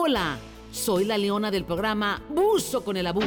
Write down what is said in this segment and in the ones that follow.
Hola, soy la leona del programa Buzo con el Abuso.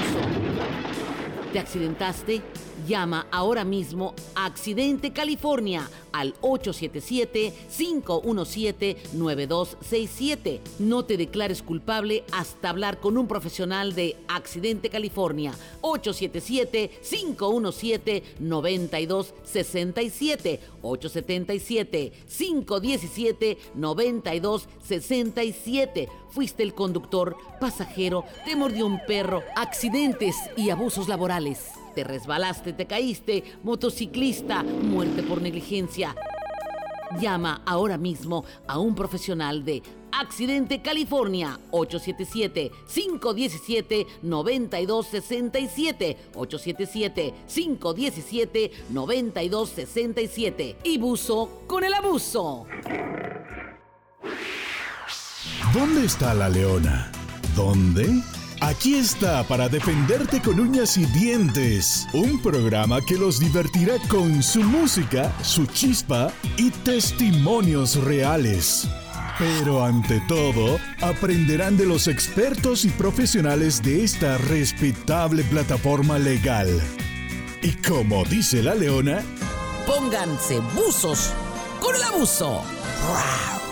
¿Te accidentaste? Llama ahora mismo a Accidente California al 877-517-9267. No te declares culpable hasta hablar con un profesional de Accidente California. 877-517-9267. 877-517-9267. Fuiste el conductor, pasajero, te mordió un perro, accidentes y abusos laborales. Te resbalaste, te caíste, motociclista, muerte por negligencia. Llama ahora mismo a un profesional de Accidente California 877-517-9267 877-517-9267 y buzo con el abuso. ¿Dónde está la leona? ¿Dónde? Aquí está para defenderte con uñas y dientes. Un programa que los divertirá con su música, su chispa y testimonios reales. Pero ante todo, aprenderán de los expertos y profesionales de esta respetable plataforma legal. Y como dice la leona, pónganse buzos con el abuso.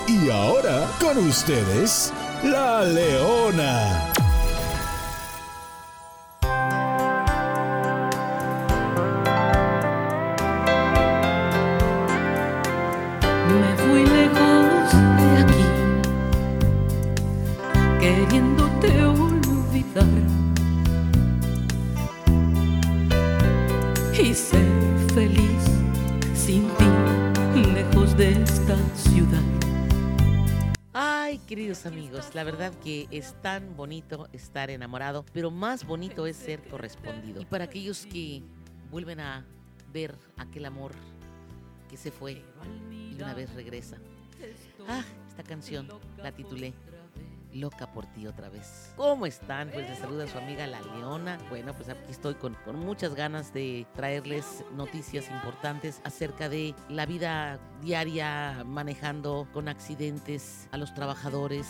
Y ahora, con ustedes, la leona. La verdad que es tan bonito estar enamorado, pero más bonito es ser correspondido. Y para aquellos que vuelven a ver aquel amor que se fue y una vez regresa. Ah, esta canción la titulé Loca por ti otra vez. ¿Cómo están? Pues les saluda su amiga La Leona. Bueno, pues aquí estoy con, con muchas ganas de traerles noticias importantes acerca de la vida diaria manejando con accidentes a los trabajadores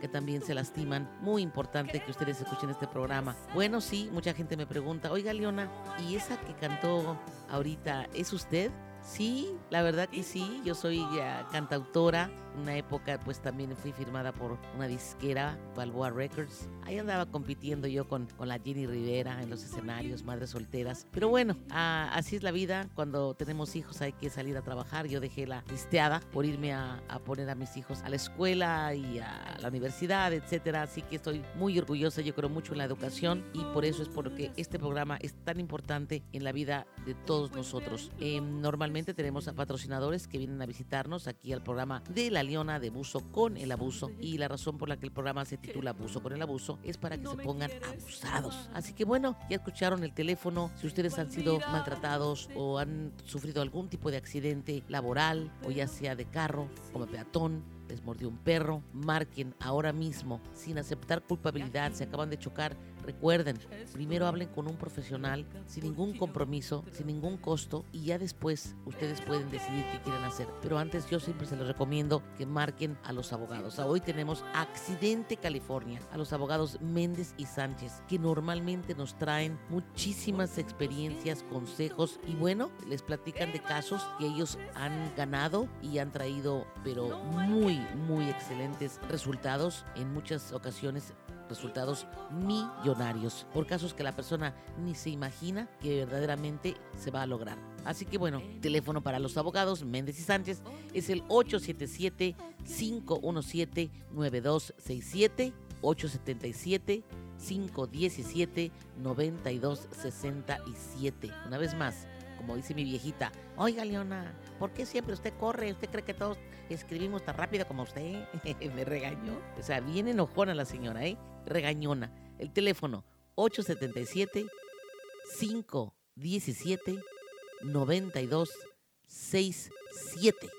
que también se lastiman. Muy importante que ustedes escuchen este programa. Bueno, sí, mucha gente me pregunta, oiga Leona, ¿y esa que cantó ahorita es usted? Sí, la verdad que sí, yo soy ya cantautora. Una época pues también fui firmada por una disquera, Balboa Records. Ahí andaba compitiendo yo con, con la Jenny Rivera en los escenarios, madres solteras. Pero bueno, ah, así es la vida. Cuando tenemos hijos hay que salir a trabajar. Yo dejé la listeada por irme a, a poner a mis hijos a la escuela y a la universidad, etcétera. Así que estoy muy orgullosa. Yo creo mucho en la educación y por eso es porque este programa es tan importante en la vida de todos nosotros. Eh, normalmente tenemos a patrocinadores que vienen a visitarnos aquí al programa de La Leona de Abuso con el Abuso y la razón por la que el programa se titula Abuso con el Abuso es para que se pongan abusados. Así que bueno, ya escucharon el teléfono. Si ustedes han sido maltratados o han sufrido algún tipo de accidente laboral o ya sea de carro, como peatón, les mordió un perro, marquen ahora mismo sin aceptar culpabilidad, se acaban de chocar. Recuerden, primero hablen con un profesional sin ningún compromiso, sin ningún costo y ya después ustedes pueden decidir qué quieren hacer. Pero antes yo siempre se les recomiendo que marquen a los abogados. Hoy tenemos Accidente California, a los abogados Méndez y Sánchez, que normalmente nos traen muchísimas experiencias, consejos y bueno, les platican de casos que ellos han ganado y han traído, pero muy, muy excelentes resultados en muchas ocasiones resultados millonarios por casos que la persona ni se imagina que verdaderamente se va a lograr. Así que bueno, teléfono para los abogados Méndez y Sánchez es el 877-517-9267, 877-517-9267. Una vez más, como dice mi viejita, oiga Leona, ¿por qué siempre usted corre? ¿Usted cree que todos escribimos tan rápido como usted? Me regañó. O sea, bien enojona la señora, ¿eh? Regañona. El teléfono 877 517 9267.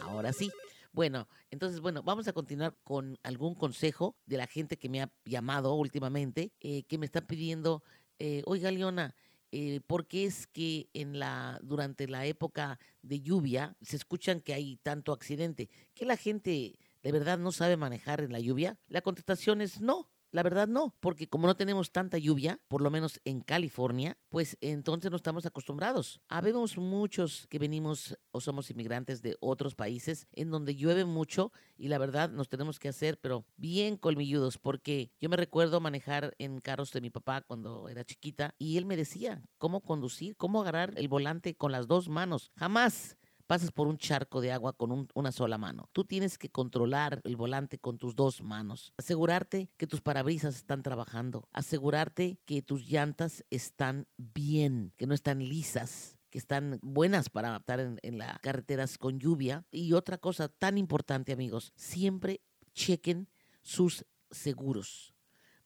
Ahora sí. Bueno, entonces, bueno, vamos a continuar con algún consejo de la gente que me ha llamado últimamente, eh, que me están pidiendo, eh, oiga, Leona, eh, ¿por qué es que en la, durante la época de lluvia se escuchan que hay tanto accidente? Que la gente ¿De verdad no sabe manejar en la lluvia? La contestación es no. La verdad no, porque como no tenemos tanta lluvia, por lo menos en California, pues entonces no estamos acostumbrados. Habemos muchos que venimos o somos inmigrantes de otros países en donde llueve mucho y la verdad nos tenemos que hacer, pero bien colmilludos, porque yo me recuerdo manejar en carros de mi papá cuando era chiquita y él me decía cómo conducir, cómo agarrar el volante con las dos manos. Jamás pasas por un charco de agua con una sola mano. Tú tienes que controlar el volante con tus dos manos. Asegurarte que tus parabrisas están trabajando. Asegurarte que tus llantas están bien, que no están lisas que están buenas para estar en, en las carreteras con lluvia. Y otra cosa tan importante, amigos, siempre chequen sus seguros.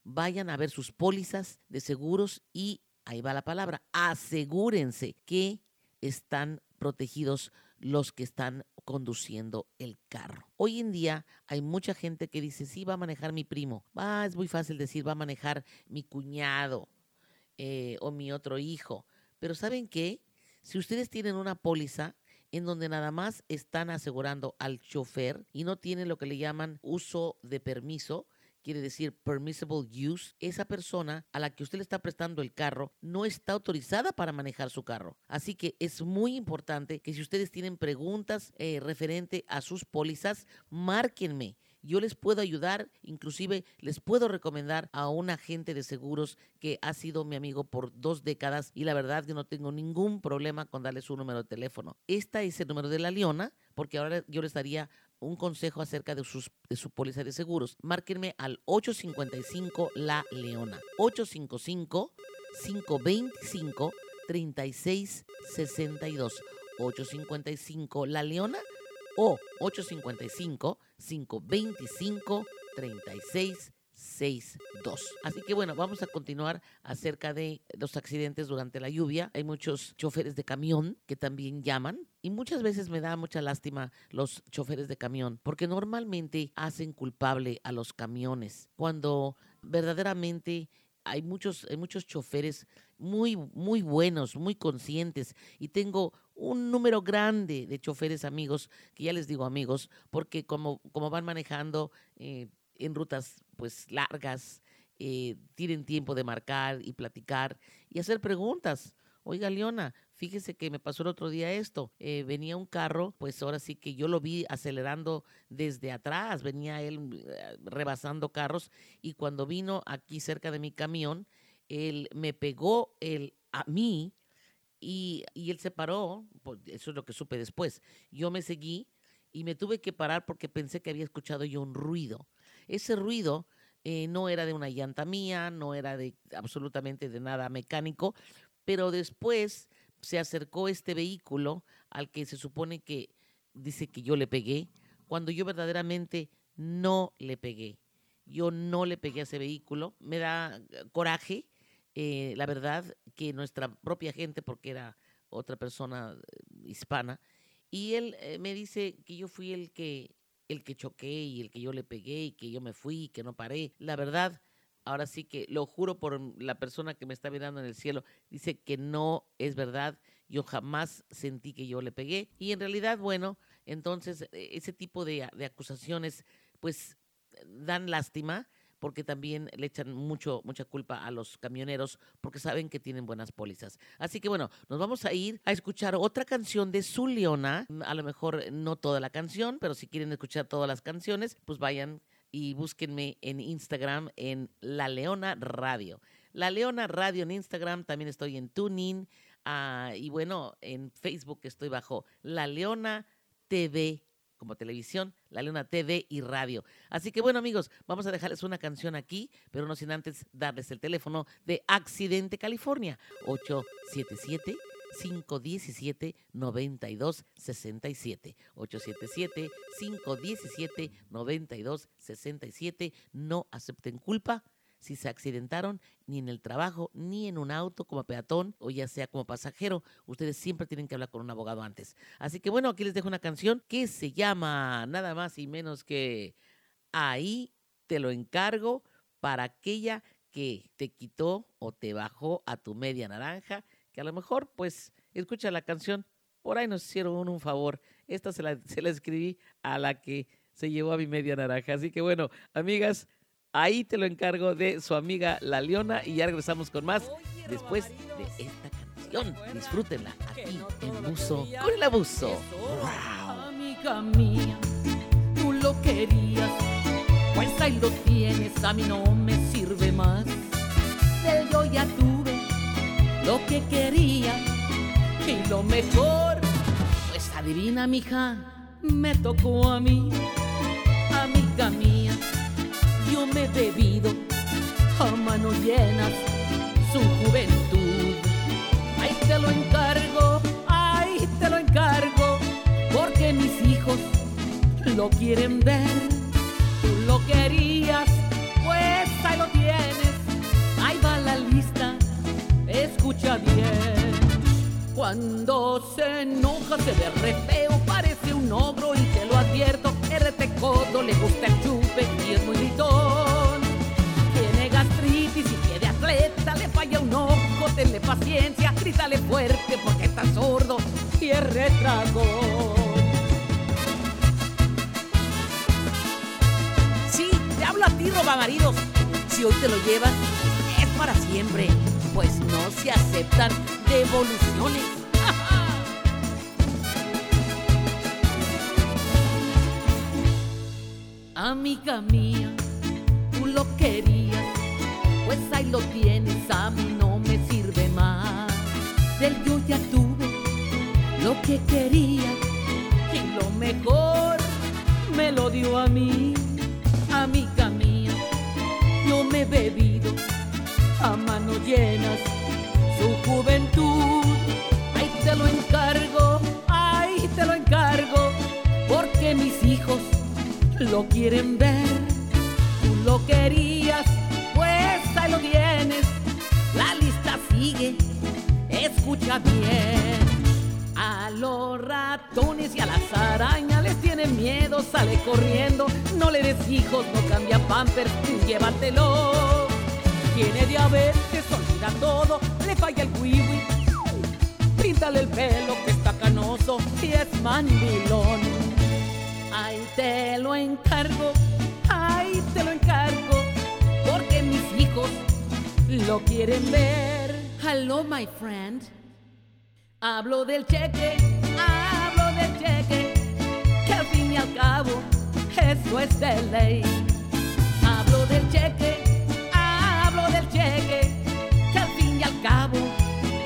Vayan a ver sus pólizas de seguros y ahí va la palabra, asegúrense que están protegidos los que están conduciendo el carro. Hoy en día hay mucha gente que dice, sí, va a manejar mi primo. Ah, es muy fácil decir, va a manejar mi cuñado eh, o mi otro hijo. Pero ¿saben qué? Si ustedes tienen una póliza en donde nada más están asegurando al chofer y no tienen lo que le llaman uso de permiso, quiere decir permissible use, esa persona a la que usted le está prestando el carro no está autorizada para manejar su carro. Así que es muy importante que si ustedes tienen preguntas eh, referente a sus pólizas, márquenme. Yo les puedo ayudar, inclusive les puedo recomendar a un agente de seguros que ha sido mi amigo por dos décadas y la verdad que no tengo ningún problema con darle su número de teléfono. Esta es el número de la Leona, porque ahora yo les daría un consejo acerca de, sus, de su póliza de seguros. Márquenme al 855 La Leona. 855 525 3662. 855 La Leona o 855 525 3662. 62. Así que bueno, vamos a continuar acerca de los accidentes durante la lluvia. Hay muchos choferes de camión que también llaman y muchas veces me da mucha lástima los choferes de camión porque normalmente hacen culpable a los camiones cuando verdaderamente hay muchos, hay muchos choferes muy, muy buenos, muy conscientes y tengo un número grande de choferes amigos, que ya les digo amigos, porque como, como van manejando eh, en rutas pues largas, eh, tienen tiempo de marcar y platicar y hacer preguntas. Oiga, Leona, fíjese que me pasó el otro día esto. Eh, venía un carro, pues ahora sí que yo lo vi acelerando desde atrás, venía él eh, rebasando carros y cuando vino aquí cerca de mi camión, él me pegó el, a mí y, y él se paró, pues, eso es lo que supe después. Yo me seguí y me tuve que parar porque pensé que había escuchado yo un ruido. Ese ruido eh, no era de una llanta mía, no era de absolutamente de nada mecánico, pero después se acercó este vehículo al que se supone que dice que yo le pegué, cuando yo verdaderamente no le pegué. Yo no le pegué a ese vehículo. Me da coraje, eh, la verdad, que nuestra propia gente, porque era otra persona eh, hispana, y él me dice que yo fui el que el que choqué y el que yo le pegué y que yo me fui y que no paré. La verdad, ahora sí que lo juro por la persona que me está mirando en el cielo, dice que no es verdad. Yo jamás sentí que yo le pegué. Y en realidad, bueno, entonces e, ese tipo de, de acusaciones pues dan lástima porque también le echan mucho, mucha culpa a los camioneros porque saben que tienen buenas pólizas. Así que bueno, nos vamos a ir a escuchar otra canción de Su Leona. A lo mejor no toda la canción, pero si quieren escuchar todas las canciones, pues vayan y búsquenme en Instagram en La Leona Radio. La Leona Radio en Instagram, también estoy en TuneIn uh, y bueno, en Facebook estoy bajo La Leona TV como televisión, La Leona TV y radio. Así que bueno amigos, vamos a dejarles una canción aquí, pero no sin antes darles el teléfono de Accidente California, 877 517 9267 877 517 9267 no acepten culpa si se accidentaron ni en el trabajo, ni en un auto como peatón o ya sea como pasajero. Ustedes siempre tienen que hablar con un abogado antes. Así que bueno, aquí les dejo una canción que se llama nada más y menos que Ahí te lo encargo para aquella que te quitó o te bajó a tu media naranja, que a lo mejor pues escucha la canción, por ahí nos hicieron un, favor. Esta se la, se la escribí a la que se llevó a mi media naranja. Así que bueno, amigas, ahí te lo encargo de su amiga La Leona y ya regresamos con más después de esta canción. Disfrútenla aquí en Buzo con el abuso. Amiga mía, tú lo querías, pues ahí lo tienes, a mí no me sirve más. Del yo ya tuve lo que quería y lo mejor, pues adivina, mija, me tocó a mí, yo me he bebido a manos llenas su juventud. Ahí te lo encargo, ahí te lo encargo, porque mis hijos lo quieren ver. Tú lo querías, pues ahí lo tienes. Ahí va la lista, escucha bien. Cuando se enoja se ve re feo, parece un ogro y te lo advierto. RT codo, grítale fuerte porque está sordo y es retragón. Sí, te hablo a ti, roba maridos. Si hoy te lo llevas, es para siempre, pues no se aceptan devoluciones. Amiga mía, tú lo querías, pues ahí lo tienes, a yo ya tuve lo que quería y lo mejor me lo dio a mí, amiga mía. Yo me he bebido a manos llenas su juventud. Ahí te lo encargo, ahí te lo encargo, porque mis hijos lo quieren ver. Tú lo querías, escucha bien. A los ratones y a las arañas les tiene miedo, sale corriendo. No le des hijos, no cambia pamper, llévatelo. Tiene diabetes, olvida todo, le falla el wiwi. Píntale el pelo que está canoso y es mandilón. Ahí te lo encargo, ahí te lo encargo, porque mis hijos lo quieren ver. Hello, my friend. Hablo del cheque, hablo del cheque, que al fin y al cabo eso es de ley. Hablo del cheque, hablo del cheque, que al fin y al cabo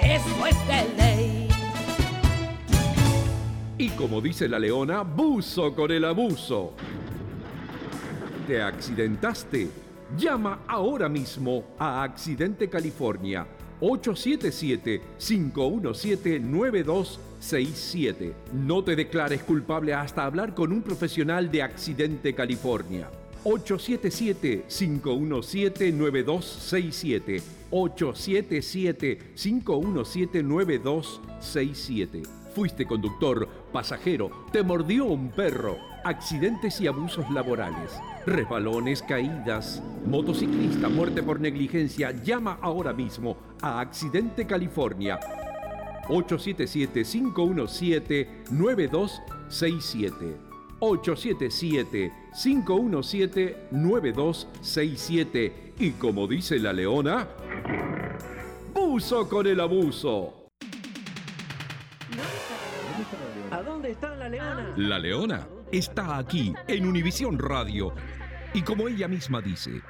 eso es de ley. Y como dice la leona, buzo con el abuso. ¿Te accidentaste? Llama ahora mismo a Accidente California 877-517-9267. No te declares culpable hasta hablar con un profesional de Accidente California. 877-517-9267. 877-517-9267. Fuiste conductor, pasajero, te mordió un perro, accidentes y abusos laborales, resbalones, caídas, motociclista, muerte por negligencia. Llama ahora mismo a Accidente California 877-517-9267. 877-517-9267. Y como dice la leona, buzo con el abuso. Leona? La leona está aquí en Univisión Radio. Y como ella misma dice,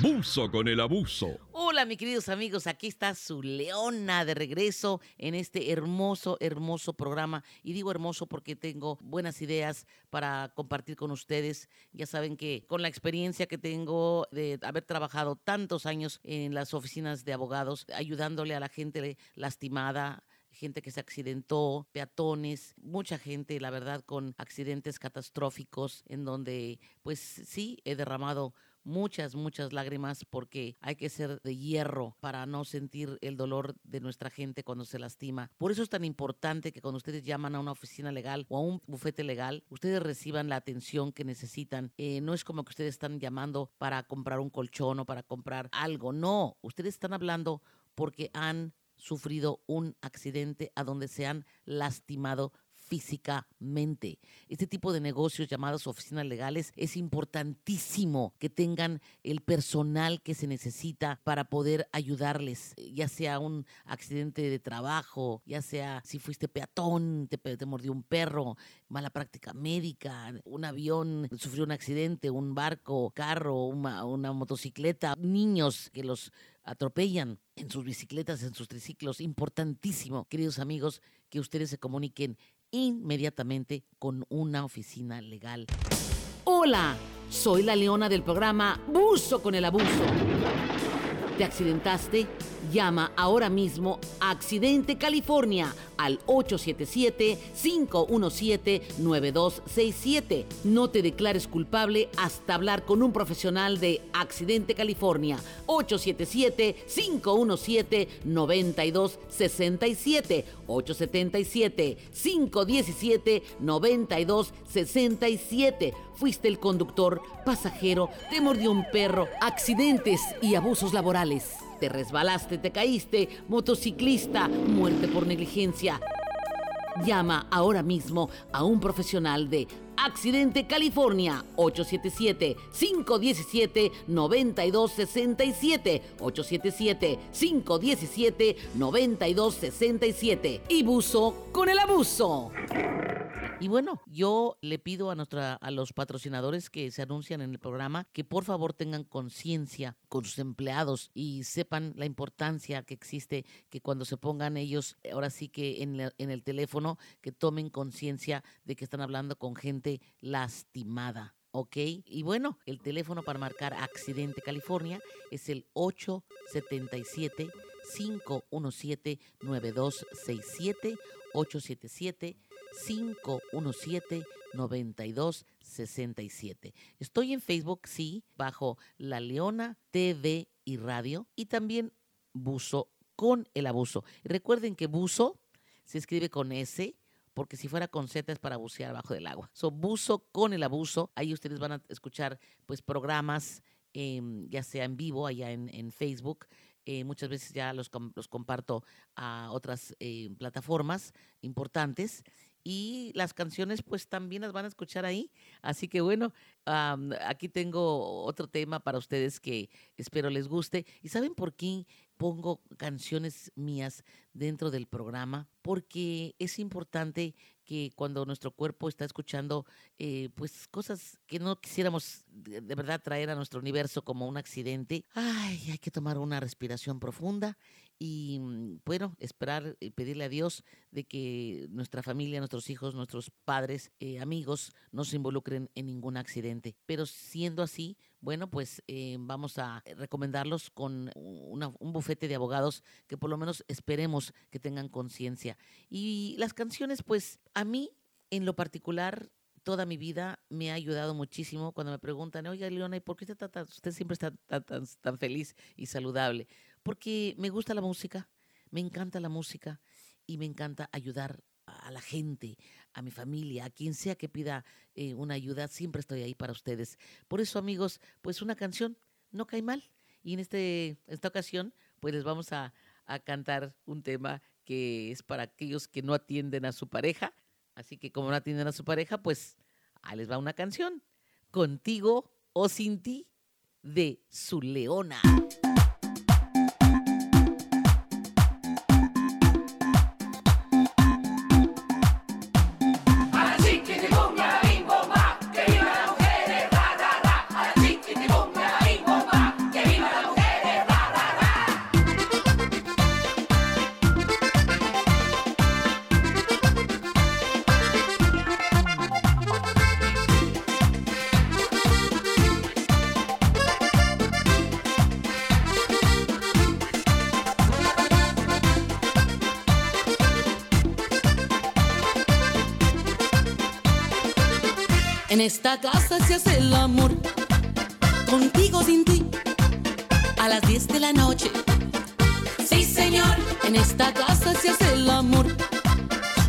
buzo con el abuso. Hola, mis queridos amigos, aquí está su leona de regreso en este hermoso, hermoso programa. Y digo hermoso porque tengo buenas ideas para compartir con ustedes. Ya saben que con la experiencia que tengo de haber trabajado tantos años en las oficinas de abogados, ayudándole a la gente lastimada, gente que se accidentó, peatones, mucha gente, la verdad, con accidentes catastróficos en donde, pues sí, he derramado muchas, muchas lágrimas porque hay que ser de hierro para no sentir el dolor de nuestra gente cuando se lastima. Por eso es tan importante que cuando ustedes llaman a una oficina legal o a un bufete legal, ustedes reciban la atención que necesitan. Eh, no es como que ustedes están llamando para comprar un colchón o para comprar algo. No, ustedes están hablando porque han sufrido un accidente a donde se han lastimado físicamente. Este tipo de negocios llamados oficinas legales es importantísimo que tengan el personal que se necesita para poder ayudarles, ya sea un accidente de trabajo, ya sea si fuiste peatón, te, te mordió un perro, mala práctica médica, un avión sufrió un accidente, un barco, carro, una, una motocicleta, niños que los atropellan en sus bicicletas, en sus triciclos. Importantísimo, queridos amigos, que ustedes se comuniquen inmediatamente con una oficina legal. Hola, soy la leona del programa Buzo con el Abuso. ¿Te accidentaste? Llama ahora mismo a Accidente California al 877-517-9267. No te declares culpable hasta hablar con un profesional de Accidente California. 877-517-9267. 877-517-9267. Fuiste el conductor, pasajero, te mordió un perro, accidentes y abusos laborales te resbalaste, te caíste, motociclista, muerte por negligencia. Llama ahora mismo a un profesional de Accidente California 877-517-9267 877-517-9267 y buzo con el abuso. Y bueno, yo le pido a, nuestra, a los patrocinadores que se anuncian en el programa que por favor tengan conciencia con sus empleados y sepan la importancia que existe, que cuando se pongan ellos, ahora sí que en, en el teléfono, que tomen conciencia de que están hablando con gente lastimada. ¿ok? Y bueno, el teléfono para marcar Accidente California es el 877 517 9267 877 517-9267. Estoy en Facebook, sí, bajo La Leona TV y Radio y también Buzo con el abuso. recuerden que buzo se escribe con S, porque si fuera con Z es para bucear bajo del agua. So, buzo con el abuso. Ahí ustedes van a escuchar pues programas, em, ya sea en vivo, allá en, Facebook. Eh, muchas veces ya los, los comparto a otras eh, plataformas importantes y las canciones pues también las van a escuchar ahí. Así que bueno, aquí tengo otro tema para ustedes que espero les guste. ¿Y saben por qué pongo canciones mías dentro del programa? Porque es importante que cuando nuestro cuerpo está escuchando eh, pues cosas que no quisiéramos de, verdad traer a nuestro universo como un accidente, ay, hay que tomar una respiración profunda y mm, bueno, esperar y pedirle a Dios de que nuestra familia, nuestros hijos, nuestros padres, eh, amigos no se involucren en ningún accidente. Pero siendo así, bueno, pues eh, vamos a recomendarlos con un bufete de abogados que por lo menos esperemos que tengan conciencia. Y las canciones, pues a mí en lo particular toda mi vida me ha ayudado muchísimo cuando me preguntan, oiga, Leona, ¿y por qué usted, usted siempre está tan, tan, feliz y saludable? porque me gusta la música, me encanta la música y me encanta ayudar a la gente, a mi familia, a quien sea que pida eh, una ayuda, siempre estoy ahí para ustedes. Por eso, amigos, pues una canción no cae mal. Y en este, esta ocasión, pues les vamos a cantar un tema que es para aquellos que no atienden a su pareja. Así que como no atienden a su pareja, pues ahí les va una canción. Contigo o sin ti de su leona. Esta casa se hace el amor, contigo sin ti, a las 10 de la noche. Sí, señor, en esta casa se hace el amor,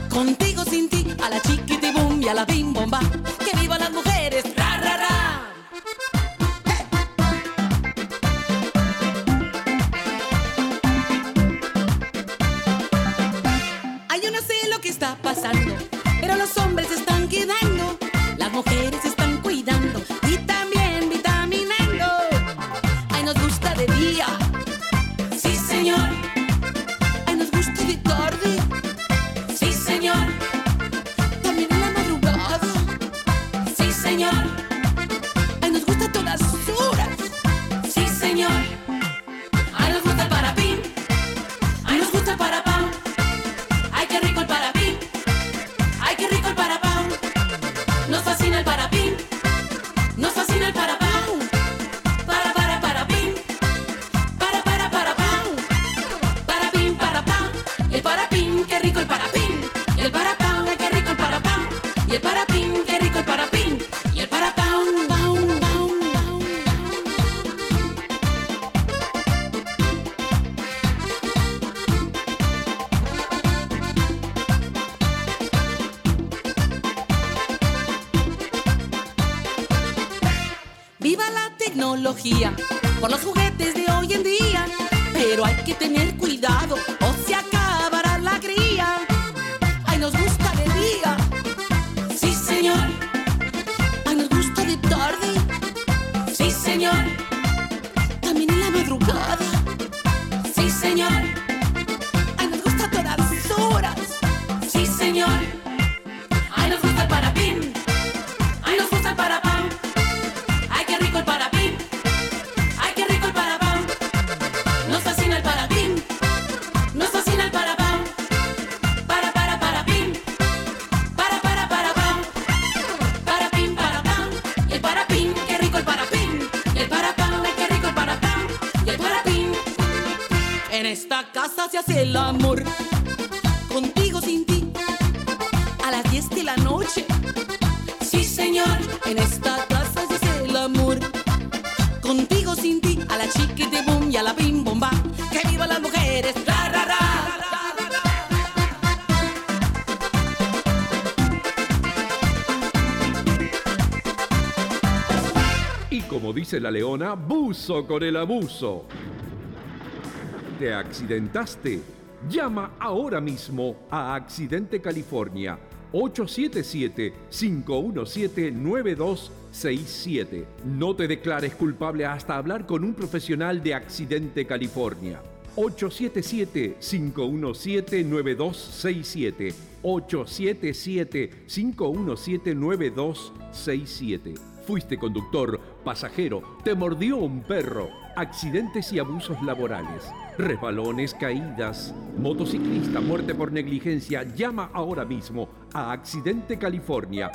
contigo sin ti, a la chiquitibum y a la bim bomba. ¡Que vivan las mujeres! ¡Ra, ra, ra! Ay, yo no sé lo que está pasando, pero lo tecnología, en esta casa hace el amor. Contigo sin ti, a la chiquite boom y a la bim bomba. Que vivan las mujeres. Y como dice la leona, buzo con el abuso. ¿Te accidentaste? Llama ahora mismo a Accidente California 877-517-9267. No te declares culpable hasta hablar con un profesional de Accidente California. 877-517-9267. 877-517-9267. Fuiste conductor, pasajero, te mordió un perro, accidentes y abusos laborales, resbalones, caídas, motociclista, muerte por negligencia. Llama ahora mismo a Accidente California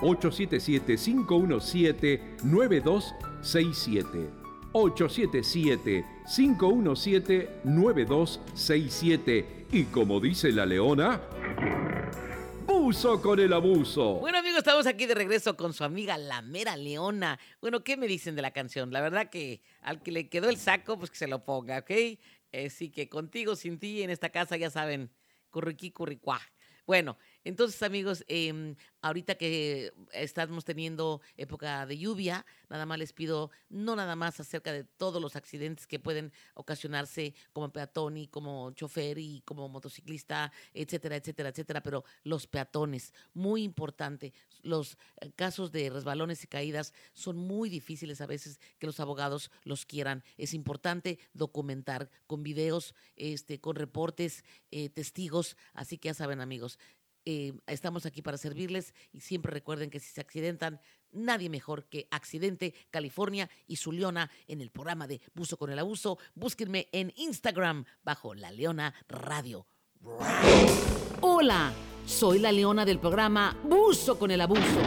877-517-9267. 877-517-9267. Y como dice la leona, buzo con el abuso. Bueno, amigos, estamos aquí de regreso con su amiga La Mera Leona. Bueno, ¿qué me dicen de la canción? La verdad que al que le quedó el saco, pues que se lo ponga, ¿ok? Así que contigo, sin ti, en esta casa, ya saben, curriqui, curricuá. Bueno, entonces, amigos, em, ahorita que estamos teniendo época de lluvia, nada más les pido, no nada más acerca de todos los accidentes que pueden ocasionarse como peatón y como chofer y como motociclista, etcétera, etcétera, etcétera, pero los peatones, muy importante, los eh, casos de resbalones y caídas son muy difíciles a veces que los abogados los quieran. Es importante documentar con videos, este, con reportes, eh, testigos, así que ya saben, amigos, eh, estamos aquí para servirles y siempre recuerden que si se accidentan, nadie mejor que Accidente California y su Leona en el programa de Buzo con el Abuso. Búsquenme en Instagram bajo La Leona Radio. Hola, soy la leona del programa Buzo con el Abuso.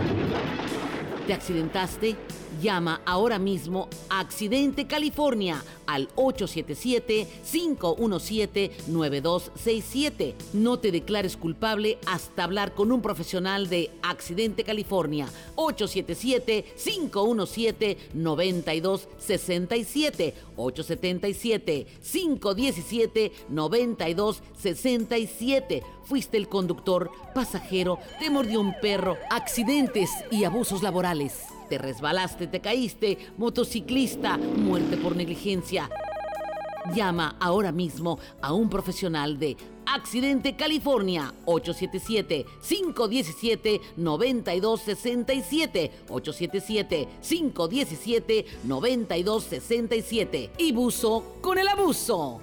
¿Te accidentaste? Llama ahora mismo Accidente California al 877-517-9267. No te declares culpable hasta hablar con un profesional de Accidente California. 877-517-9267. 877-517-9267. Fuiste el conductor, pasajero, te mordió un perro, accidentes y abusos laborales. Te resbalaste, te caíste, motociclista, muerte por negligencia. Llama ahora mismo a un profesional de Accidente California 877-517-9267 877-517-9267 y buzo con el abuso.